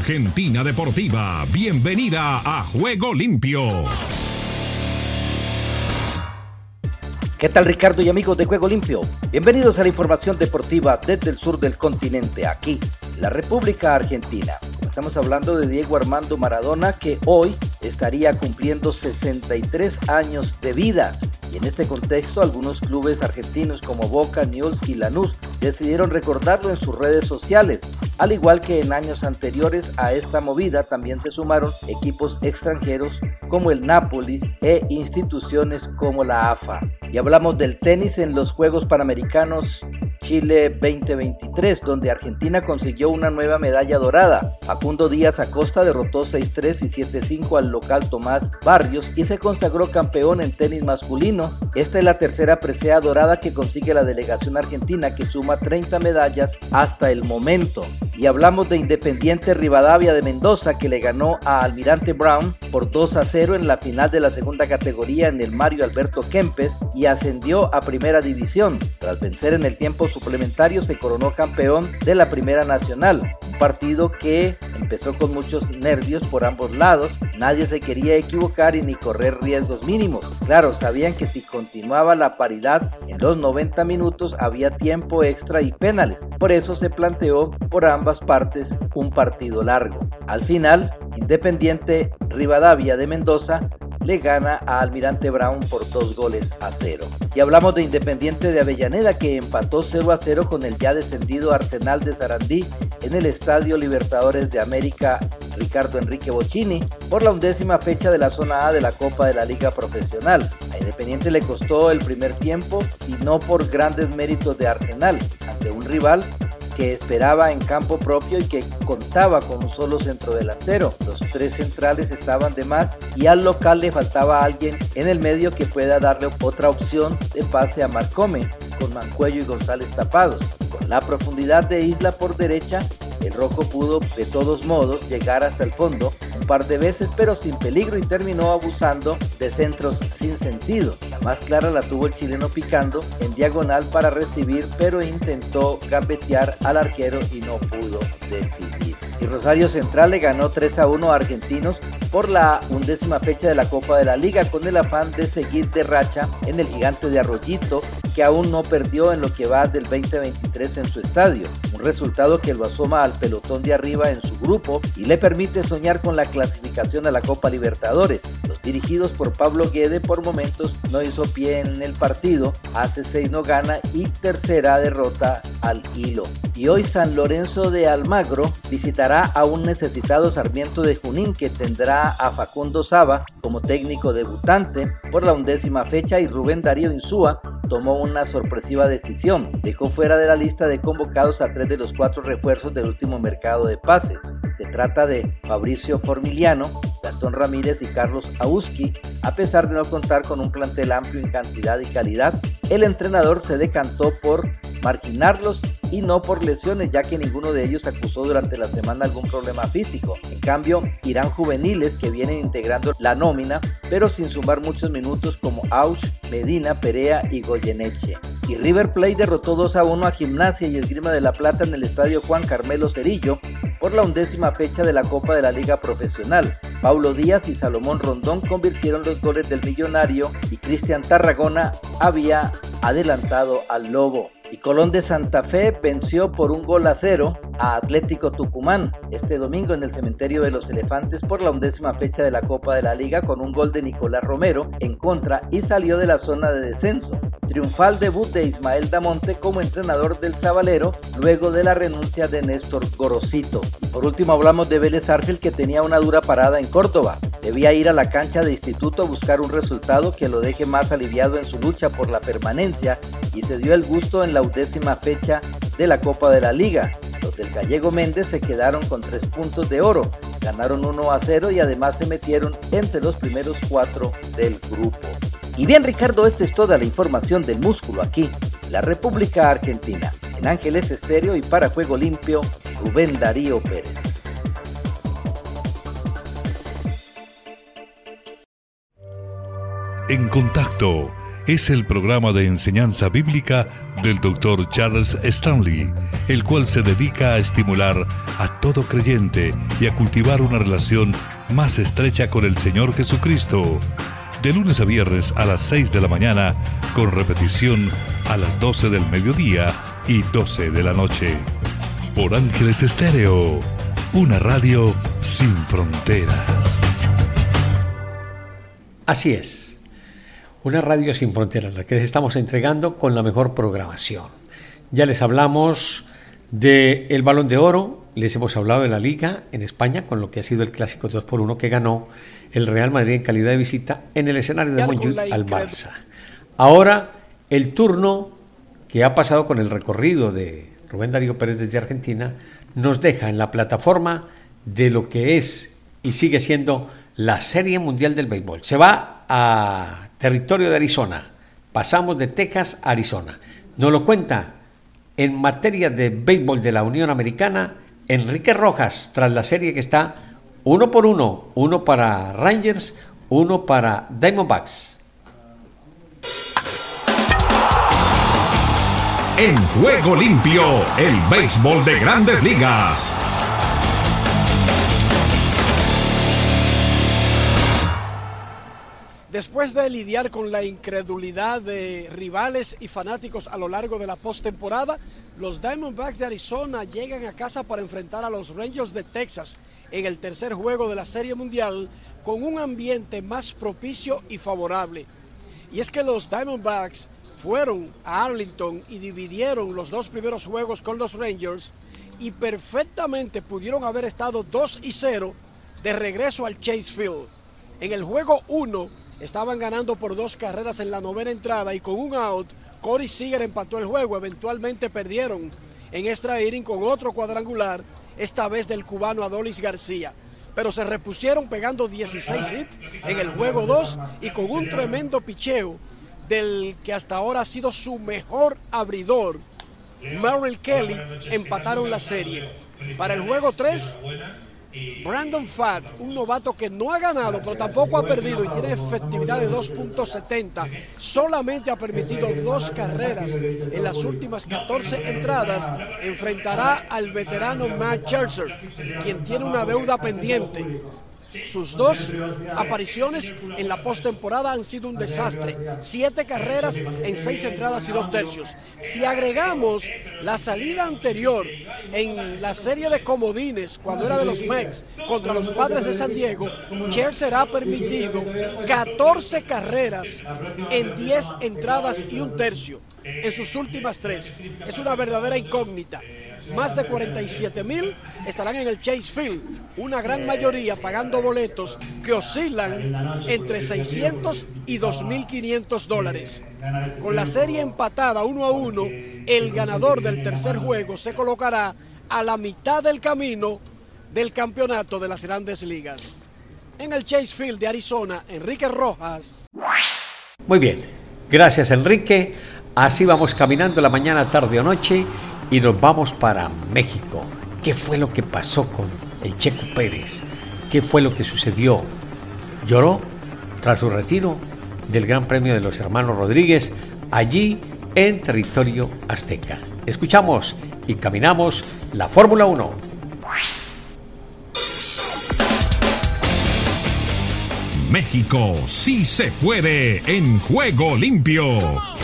Argentina Deportiva, bienvenida a Juego Limpio.
¿Qué tal Ricardo y amigos de Juego Limpio? Bienvenidos a la información deportiva desde el sur del continente, aquí, la República Argentina. Estamos hablando de Diego Armando Maradona que hoy estaría cumpliendo 63 años de vida. Y en este contexto, algunos clubes argentinos como Boca, Newell's y Lanús decidieron recordarlo en sus redes sociales. Al igual que en años anteriores a esta movida, también se sumaron equipos extranjeros como el Nápoles e instituciones como la AFA. Y hablamos del tenis en los Juegos Panamericanos Chile 2023, donde Argentina consiguió una nueva medalla dorada. Facundo Díaz Acosta derrotó 6-3 y 7-5 al local Tomás Barrios y se consagró campeón en tenis masculino. Esta es la tercera presea dorada que consigue la delegación argentina que suma 30 medallas hasta el momento. Y hablamos de Independiente Rivadavia de Mendoza que le ganó a Almirante Brown por 2 a 0 en la final de la segunda categoría en el Mario Alberto Kempes y ascendió a primera división. Tras vencer en el tiempo se coronó campeón de la Primera Nacional. Un partido que empezó con muchos nervios por ambos lados. Nadie se quería equivocar y ni correr riesgos mínimos. Claro, sabían que si continuaba la paridad en los 90 minutos había tiempo extra y penales. Por eso se planteó por ambas partes un partido largo. Al final, Independiente Rivadavia de Mendoza le gana a Almirante Brown por dos goles a cero. Y hablamos de Independiente de Avellaneda que empató 0 a 0 con el ya descendido Arsenal de Sarandí en el Estadio Libertadores de América Ricardo Enrique Bocini por la undécima fecha de la zona A de la Copa de la Liga Profesional. A Independiente le costó el primer tiempo y no por grandes méritos de Arsenal ante un rival que esperaba en campo propio y que contaba con un solo centrodelantero. Los tres centrales estaban de más y al local le faltaba alguien en el medio que pueda darle otra opción de pase a Marcome con Mancuello y González tapados. Con la profundidad de Isla por derecha, el Rojo pudo de todos modos llegar hasta el fondo un par de veces pero sin peligro y terminó abusando de centros sin sentido. La más clara la tuvo el chileno picando en diagonal para recibir pero intentó gambetear al arquero y no pudo definir. Y Rosario Central le ganó 3 a 1 a Argentinos por la undécima fecha de la Copa de la Liga con el afán de seguir de racha en el gigante de Arroyito que aún no perdió en lo que va del 2023 en su estadio. Un resultado que lo asoma al pelotón de arriba en su grupo y le permite soñar con la clasificación a la Copa Libertadores. Los dirigidos por Pablo Guede por momentos no hizo pie en el partido, hace 6 no gana y tercera derrota al hilo. Y hoy San Lorenzo de Almagro visitará a un necesitado Sarmiento de Junín que tendrá a Facundo Saba como técnico debutante por la undécima fecha y Rubén Darío Insúa tomó una sorpresiva decisión. Dejó fuera de la lista de convocados a tres de los cuatro refuerzos del último mercado de pases. Se trata de Fabricio Formiliano, Gastón Ramírez y Carlos Auski. A pesar de no contar con un plantel amplio en cantidad y calidad, el entrenador se decantó por marginarlos y no por lesiones, ya que ninguno de ellos acusó durante la semana algún problema físico. En cambio, irán juveniles que vienen integrando la nómina, pero sin sumar muchos minutos como Auch, Medina, Perea y Goyeneche. Y River Plate derrotó 2 a 1 a Gimnasia y Esgrima de la Plata en el estadio Juan Carmelo Cerillo por la undécima fecha de la Copa de la Liga Profesional. Paulo Díaz y Salomón Rondón convirtieron los goles del millonario y Cristian Tarragona había adelantado al Lobo y Colón de Santa Fe venció por un gol a cero a Atlético Tucumán este domingo en el Cementerio de los Elefantes por la undécima fecha de la Copa de la Liga con un gol de Nicolás Romero en contra y salió de la zona de descenso. Triunfal debut de Ismael Damonte como entrenador del Zabalero luego de la renuncia de Néstor Gorosito. por último hablamos de Vélez Arfield que tenía una dura parada en Córdoba. Debía ir a la cancha de instituto a buscar un resultado que lo deje más aliviado en su lucha por la permanencia y se dio el gusto en la undécima fecha de la Copa de la Liga. Los del Gallego Méndez se quedaron con tres puntos de oro, ganaron 1 a 0 y además se metieron entre los primeros cuatro del grupo. Y bien Ricardo, esta es toda la información del músculo aquí, la República Argentina. En Ángeles Estéreo y para Juego Limpio, Rubén Darío Pérez.
En contacto es el programa de enseñanza bíblica del Dr. Charles Stanley, el cual se dedica a estimular a todo creyente y a cultivar una relación más estrecha con el Señor Jesucristo. De lunes a viernes a las 6 de la mañana, con repetición a las 12 del mediodía y 12 de la noche. Por Ángeles Estéreo, una radio sin fronteras.
Así es una radio sin fronteras, la que les estamos entregando con la mejor programación. Ya les hablamos del el Balón de Oro, les hemos hablado de la Liga en España, con lo que ha sido el clásico 2 por 1 que ganó el Real Madrid en calidad de visita en el escenario de Montjuic al Barça. Ahora, el turno que ha pasado con el recorrido de Rubén Darío Pérez desde Argentina nos deja en la plataforma de lo que es y sigue siendo la Serie Mundial del Béisbol. Se va a territorio de Arizona. Pasamos de Texas a Arizona. Nos lo cuenta en materia de béisbol de la Unión Americana Enrique Rojas, tras la serie que está uno por uno, uno para Rangers, uno para Diamondbacks.
En juego limpio, el béisbol de grandes ligas.
Después de lidiar con la incredulidad de rivales y fanáticos a lo largo de la postemporada, los Diamondbacks de Arizona llegan a casa para enfrentar a los Rangers de Texas en el tercer juego de la Serie Mundial con un ambiente más propicio y favorable. Y es que los Diamondbacks fueron a Arlington y dividieron los dos primeros juegos con los Rangers y perfectamente pudieron haber estado 2 y 0 de regreso al Chase Field. En el juego 1, Estaban ganando por dos carreras en la novena entrada y con un out, Corey Seager empató el juego. Eventualmente perdieron en extra inning con otro cuadrangular, esta vez del cubano Adolis García. Pero se repusieron pegando 16 hits en el juego 2 y con un tremendo picheo del que hasta ahora ha sido su mejor abridor, Merrill Kelly, empataron la serie. Para el juego 3, Brandon Fatt, un novato que no ha ganado, pero tampoco ha perdido y tiene efectividad de 2.70, solamente ha permitido dos carreras en las últimas 14 entradas, enfrentará al veterano Matt Scherzer, quien tiene una deuda pendiente. Sus dos apariciones en la postemporada han sido un desastre. Siete carreras en seis entradas y dos tercios. Si agregamos la salida anterior en la serie de comodines, cuando era de los Mex, contra los padres de San Diego, Scherzer ha permitido 14 carreras en 10 entradas y un tercio en sus últimas tres. Es una verdadera incógnita. Más de 47 mil estarán en el Chase Field, una gran mayoría pagando boletos que oscilan entre 600 y 2.500 dólares. Con la serie empatada uno a uno, el ganador del tercer juego se colocará a la mitad del camino del campeonato de las grandes ligas. En el Chase Field de Arizona, Enrique Rojas.
Muy bien, gracias Enrique. Así vamos caminando la mañana, tarde o noche y nos vamos para México. ¿Qué fue lo que pasó con el Checo Pérez? ¿Qué fue lo que sucedió? ¿Lloró tras su retiro del Gran Premio de los Hermanos Rodríguez allí en territorio azteca? Escuchamos y caminamos la Fórmula 1.
México sí se puede en juego limpio.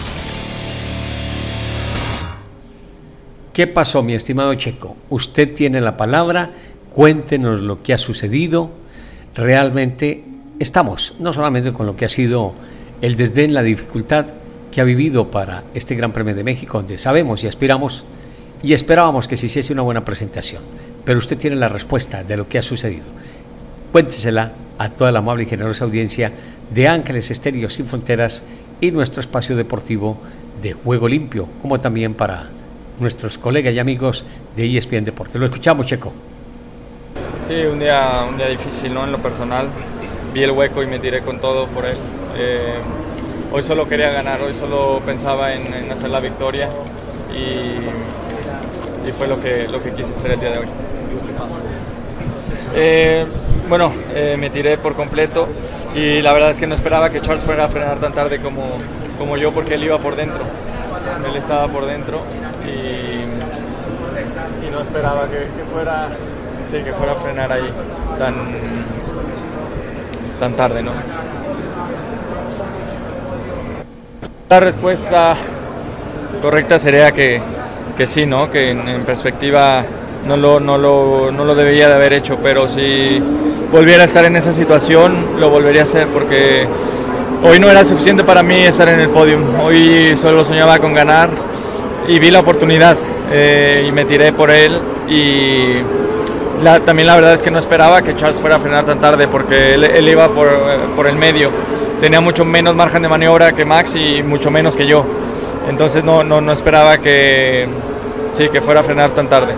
¿Qué pasó, mi estimado Checo? Usted tiene la palabra, cuéntenos lo que ha sucedido. Realmente estamos, no solamente con lo que ha sido el desdén, la dificultad que ha vivido para este Gran Premio de México, donde sabemos y aspiramos y esperábamos que se hiciese una buena presentación. Pero usted tiene la respuesta de lo que ha sucedido. Cuéntesela a toda la amable y generosa audiencia de Ángeles Estéreo Sin Fronteras y nuestro espacio deportivo de Juego Limpio, como también para nuestros colegas y amigos de ESPN Deporte. Lo escuchamos, Checo.
Sí, un día, un día difícil, ¿no? En lo personal. Vi el hueco y me tiré con todo por él. Eh, hoy solo quería ganar, hoy solo pensaba en, hacer la victoria y, y, fue lo que, lo que quise hacer el día de hoy. Eh, bueno, eh, me tiré por completo y la verdad es que no esperaba que Charles fuera a frenar tan tarde como, como yo porque él iba por dentro. Él estaba por dentro y, no esperaba que, fuera, sí, que fuera a frenar ahí tan, tan tarde, ¿no? La respuesta correcta sería que, que sí, ¿no? Que en, perspectiva no lo, no, lo, no lo debería de haber hecho, pero si volviera a estar en esa situación, lo volvería a hacer porque hoy no era suficiente para mí estar en el podio. Hoy solo soñaba con ganar y vi la oportunidad eh, y me tiré por él y también la verdad es que no esperaba que Charles fuera a frenar tan tarde porque él, iba por, eh, por, el medio. Tenía mucho menos margen de maniobra que Max y mucho menos que yo. Entonces no, no, no esperaba que, sí, que fuera a frenar tan tarde.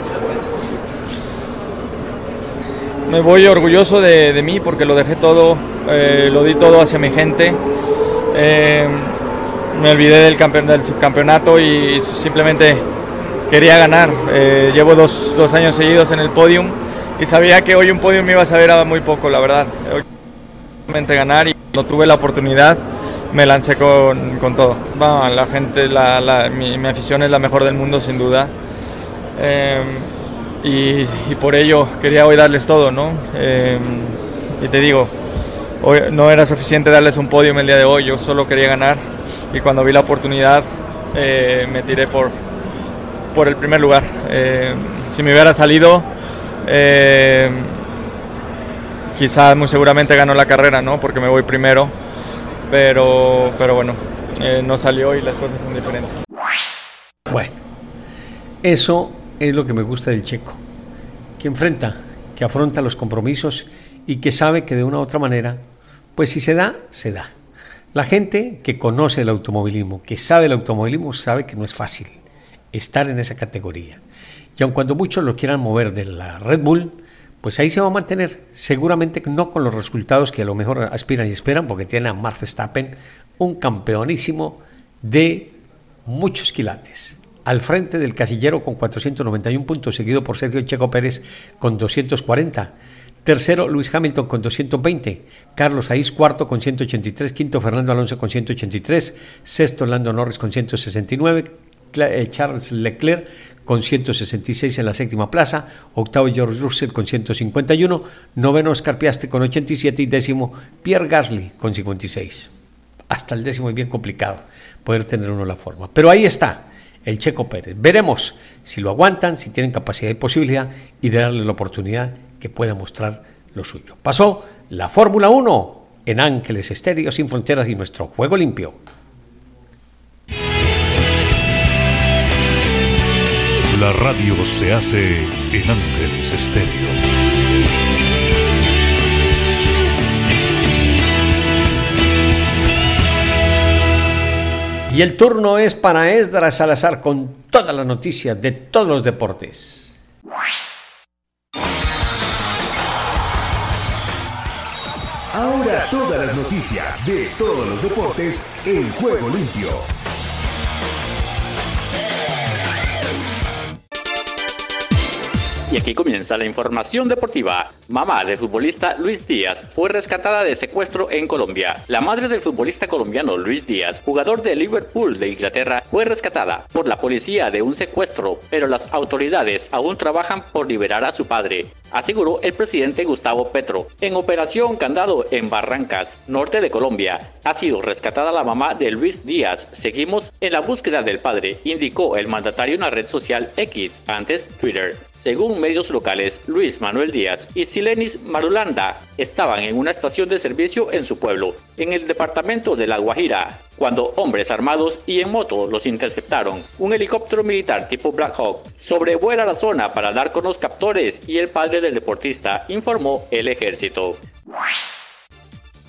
Me voy orgulloso de, de mí porque lo dejé todo, eh, lo di todo hacia mi gente me olvidé del, campeón, del subcampeonato y simplemente quería ganar. Eh, llevo dos, dos, años seguidos en el podium y sabía que hoy un podium me iba a saber muy poco, la verdad. Hoy ganar y no tuve la oportunidad me lancé con, con todo. la gente, la, la, mi, afición es la mejor del mundo sin duda. Eh, y, y, por ello quería hoy darles todo, ¿no? Eh, y te digo, hoy no era suficiente darles un podium el día de hoy, yo solo quería ganar y cuando vi la oportunidad eh, me tiré por, por el primer lugar. Eh, si me hubiera salido, eh, quizás muy seguramente ganó la carrera, ¿no? Porque me voy primero, pero, pero bueno, no salió y las cosas son diferentes.
Bueno, eso es lo que me gusta del checo, que enfrenta, que afronta los compromisos y que sabe que de una u otra manera, pues si se da, se da. La gente que conoce el automovilismo, que sabe el automovilismo, sabe que no es fácil estar en esa categoría. Y aun cuando muchos lo quieran mover de la Red Bull, pues ahí se va a mantener. Seguramente no con los resultados que a lo mejor aspiran y esperan, porque tiene a Mark Verstappen, un campeonísimo de muchos quilates. Al frente del casillero con 491 puntos, seguido por Sergio Checo Pérez con 240. Tercero, Luis Hamilton con 220. Carlos Aiz, cuarto con 183. Quinto, Fernando Alonso con 183. Sexto, Lando Norris con 169. Eh, Charles Leclerc con 166 en la séptima plaza. Octavo, George Russell con 151. Noveno, Oscar Piastri con 87. Y décimo, Pierre Gasly con 56. Hasta el décimo es bien complicado poder tener uno la forma. Pero ahí está el Checo Pérez. Veremos si lo aguantan, si tienen capacidad y posibilidad y de darle la oportunidad que pueda mostrar lo suyo. Pasó la Fórmula 1 en Ángeles Estéreo Sin Fronteras y nuestro Juego Limpio.
La radio se hace en Ángeles Estéreo.
Y el turno es para Esdras Salazar con todas las noticias de todos los deportes.
Ahora todas las noticias de todos los deportes en juego limpio.
Y aquí comienza la información deportiva. Mamá del futbolista Luis Díaz fue rescatada de secuestro en Colombia. La madre del futbolista colombiano Luis Díaz, jugador de Liverpool de Inglaterra, fue rescatada por la policía de un secuestro, pero las autoridades aún trabajan por liberar a su padre, aseguró el presidente Gustavo Petro. En operación Candado en Barrancas, norte de Colombia, ha sido rescatada la mamá de Luis Díaz. Seguimos en la búsqueda del padre, indicó el mandatario en la red social X, antes Twitter. Según medios locales, Luis Manuel Díaz y Silenis Marulanda estaban en una estación de servicio en su pueblo, en el departamento de La Guajira, cuando hombres armados y en moto los interceptaron. Un helicóptero militar tipo Black Hawk sobrevuela la zona para dar con los captores y el padre del deportista, informó el ejército.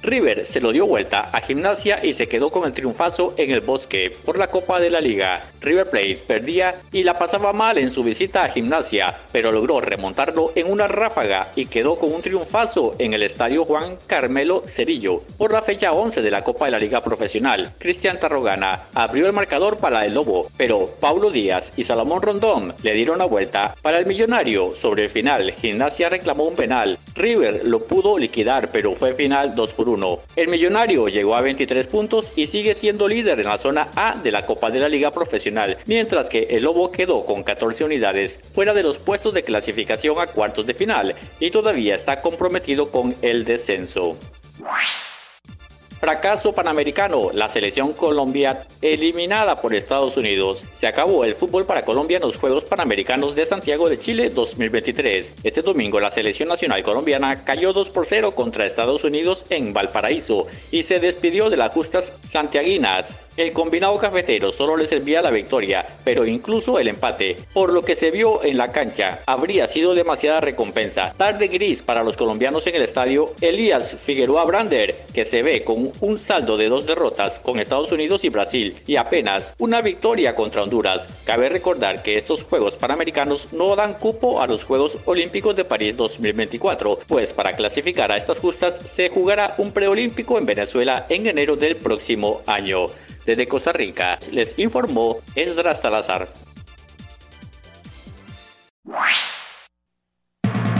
River se lo dio vuelta a Gimnasia y se quedó con el triunfazo en el bosque por la Copa de la Liga. River Plate perdía y la pasaba mal en su visita a Gimnasia, pero logró remontarlo en una ráfaga y quedó con un triunfazo en el estadio Juan Carmelo Cerillo por la fecha 11 de la Copa de la Liga Profesional. Cristian Tarrogana abrió el marcador para el Lobo, pero Paulo Díaz y Salomón Rondón le dieron la vuelta para el millonario. Sobre el final, Gimnasia reclamó un penal. River lo pudo liquidar, pero fue final 2 por el millonario llegó a 23 puntos y sigue siendo líder en la zona A de la Copa de la Liga Profesional, mientras que el Lobo quedó con 14 unidades fuera de los puestos de clasificación a cuartos de final y todavía está comprometido con el descenso. Fracaso panamericano. La selección Colombia eliminada por Estados Unidos. Se acabó el fútbol para Colombia en los Juegos Panamericanos de Santiago de Chile 2023. Este domingo la selección nacional colombiana cayó 2 por 0 contra Estados Unidos en Valparaíso y se despidió de las justas santiaguinas. El combinado cafetero solo le servía la victoria, pero incluso el empate, por lo que se vio en la cancha, habría sido demasiada recompensa. Tarde gris para los colombianos en el estadio Elías Figueroa Brander, que se ve con un saldo de dos derrotas con Estados Unidos y Brasil y apenas una victoria contra Honduras. Cabe recordar que estos Juegos Panamericanos no dan cupo a los Juegos Olímpicos de París 2024, pues para clasificar a estas justas se jugará un preolímpico en Venezuela en enero del próximo año. Desde Costa Rica les informó Esdras Salazar.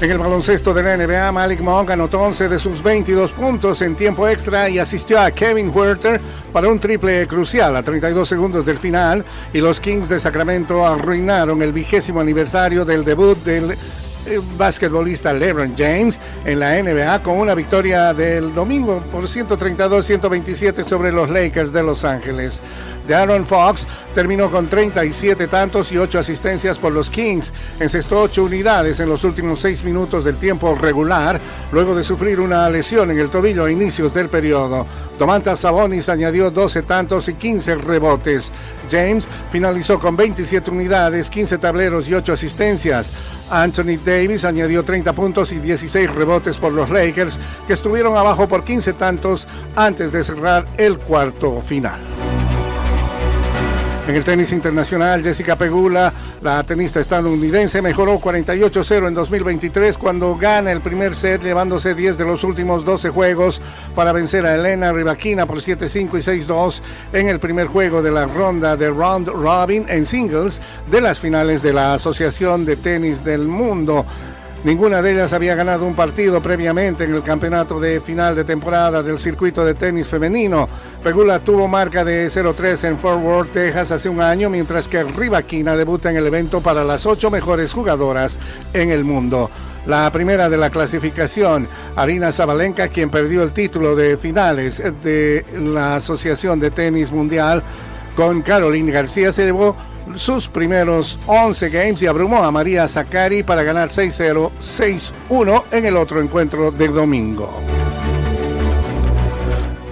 En el baloncesto de la NBA, Malik Monk anotó 11 de sus 22 puntos en tiempo extra y asistió a Kevin Huerter para un triple crucial a 32 segundos del final y los Kings de Sacramento arruinaron el vigésimo aniversario del debut del basquetbolista LeBron James en la NBA con una victoria del domingo por 132-127 sobre los Lakers de Los Ángeles. De Aaron Fox terminó con 37 tantos y 8 asistencias por los Kings, encestó 8 unidades en los últimos 6 minutos del tiempo regular, luego de sufrir una lesión en el tobillo a inicios del periodo. Domantas Sabonis añadió 12 tantos y 15 rebotes. James finalizó con 27 unidades, 15 tableros y 8 asistencias. Anthony Davis añadió 30 puntos y 16 rebotes por los Lakers, que estuvieron abajo por 15 tantos antes de cerrar el cuarto final. En el tenis internacional, Jessica Pegula, la tenista estadounidense, mejoró 48-0 en 2023 cuando gana el primer set, llevándose 10 de los últimos 12 juegos para vencer a Elena Rivaquina por 7-5 y 6-2 en el primer juego de la ronda de Round Robin en singles de las finales de la Asociación de Tenis del Mundo. Ninguna de ellas había ganado un partido previamente en el campeonato de final de temporada del circuito de tenis femenino. Pegula tuvo marca de 0-3 en Fort Worth, Texas hace un año, mientras que Rivaquina debuta en el evento para las ocho mejores jugadoras en el mundo. La primera de la clasificación, Arina Zabalenka, quien perdió el título de finales de la Asociación de Tenis Mundial con Caroline García, se llevó sus primeros 11 games y abrumó a María Zakari para ganar 6-0, 6-1 en el otro encuentro del domingo.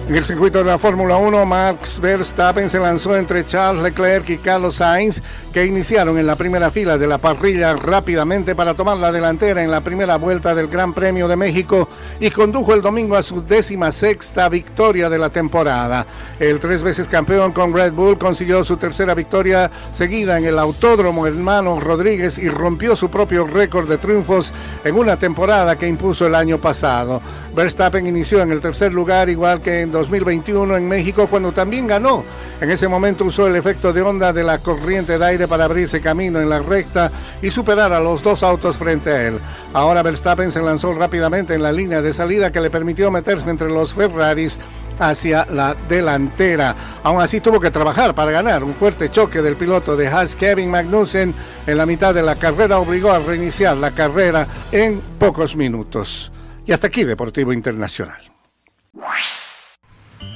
En el circuito de la Fórmula 1, Max Verstappen se lanzó entre Charles Leclerc y Carlos Sainz, que iniciaron en la primera fila de la parrilla rápidamente para tomar la delantera en la primera vuelta del Gran Premio de México y condujo el domingo a su décima sexta victoria de la temporada. El tres veces campeón con Red Bull consiguió su tercera victoria seguida en el Autódromo Hermano Rodríguez y rompió su propio récord de triunfos en una temporada que impuso el año pasado. Verstappen inició en el tercer lugar igual que en 2021 en México cuando también ganó. En ese momento usó el efecto de onda de la corriente de aire para abrirse camino en la recta y superar a los dos autos frente a él. Ahora Verstappen se lanzó rápidamente en la línea de salida que le permitió meterse entre los Ferraris hacia la delantera. Aún así tuvo que trabajar para ganar. Un fuerte choque del piloto de Haas Kevin Magnussen en la mitad de la carrera obligó a reiniciar la carrera en pocos minutos. Y hasta aquí Deportivo Internacional.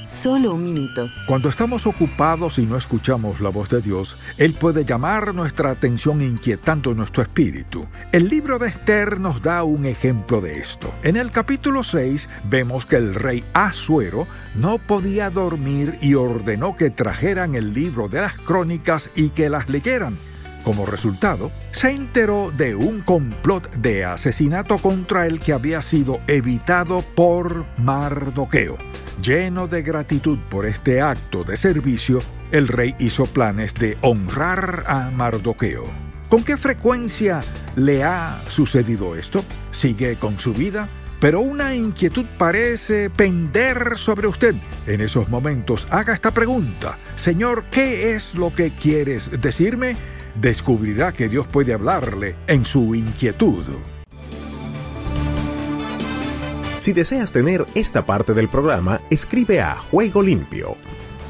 Solo un minuto.
Cuando estamos ocupados y no escuchamos la voz de Dios, Él puede llamar nuestra atención inquietando nuestro espíritu. El libro de Esther nos da un ejemplo de esto. En el capítulo 6 vemos que el rey Asuero no podía dormir y ordenó que trajeran el libro de las crónicas y que las leyeran. Como resultado, se enteró de un complot de asesinato contra él que había sido evitado por Mardoqueo. Lleno de gratitud por este acto de servicio, el rey hizo planes de honrar a Mardoqueo. ¿Con qué frecuencia le ha sucedido esto? ¿Sigue con su vida? Pero una inquietud parece pender sobre usted. En esos momentos haga esta pregunta. Señor, ¿qué es lo que quieres decirme? Descubrirá que Dios puede hablarle en su inquietud.
Si deseas tener esta parte del programa, escribe a Juego Limpio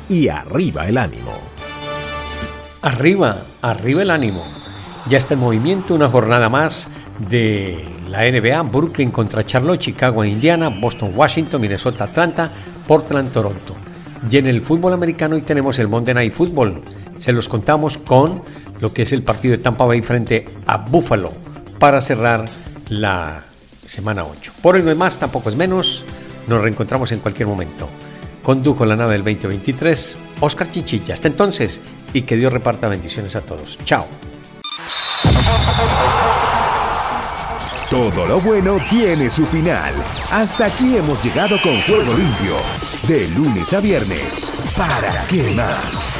y arriba el ánimo.
Arriba, arriba el ánimo. Ya está en movimiento una jornada más de la NBA, Brooklyn contra Charlotte, Chicago, Indiana, Boston, Washington, Minnesota, Atlanta, Portland, Toronto. Y en el fútbol americano hoy tenemos el Monday Night Football. Se los contamos con lo que es el partido de Tampa Bay frente a Buffalo para cerrar la semana 8. Por hoy no es más, tampoco es menos. Nos reencontramos en cualquier momento. Condujo la nave del 2023, Oscar Chinchilla. Hasta entonces y que Dios reparta bendiciones a todos. Chao.
Todo lo bueno tiene su final. Hasta aquí hemos llegado con Juego Limpio. De lunes a viernes. ¿Para qué más?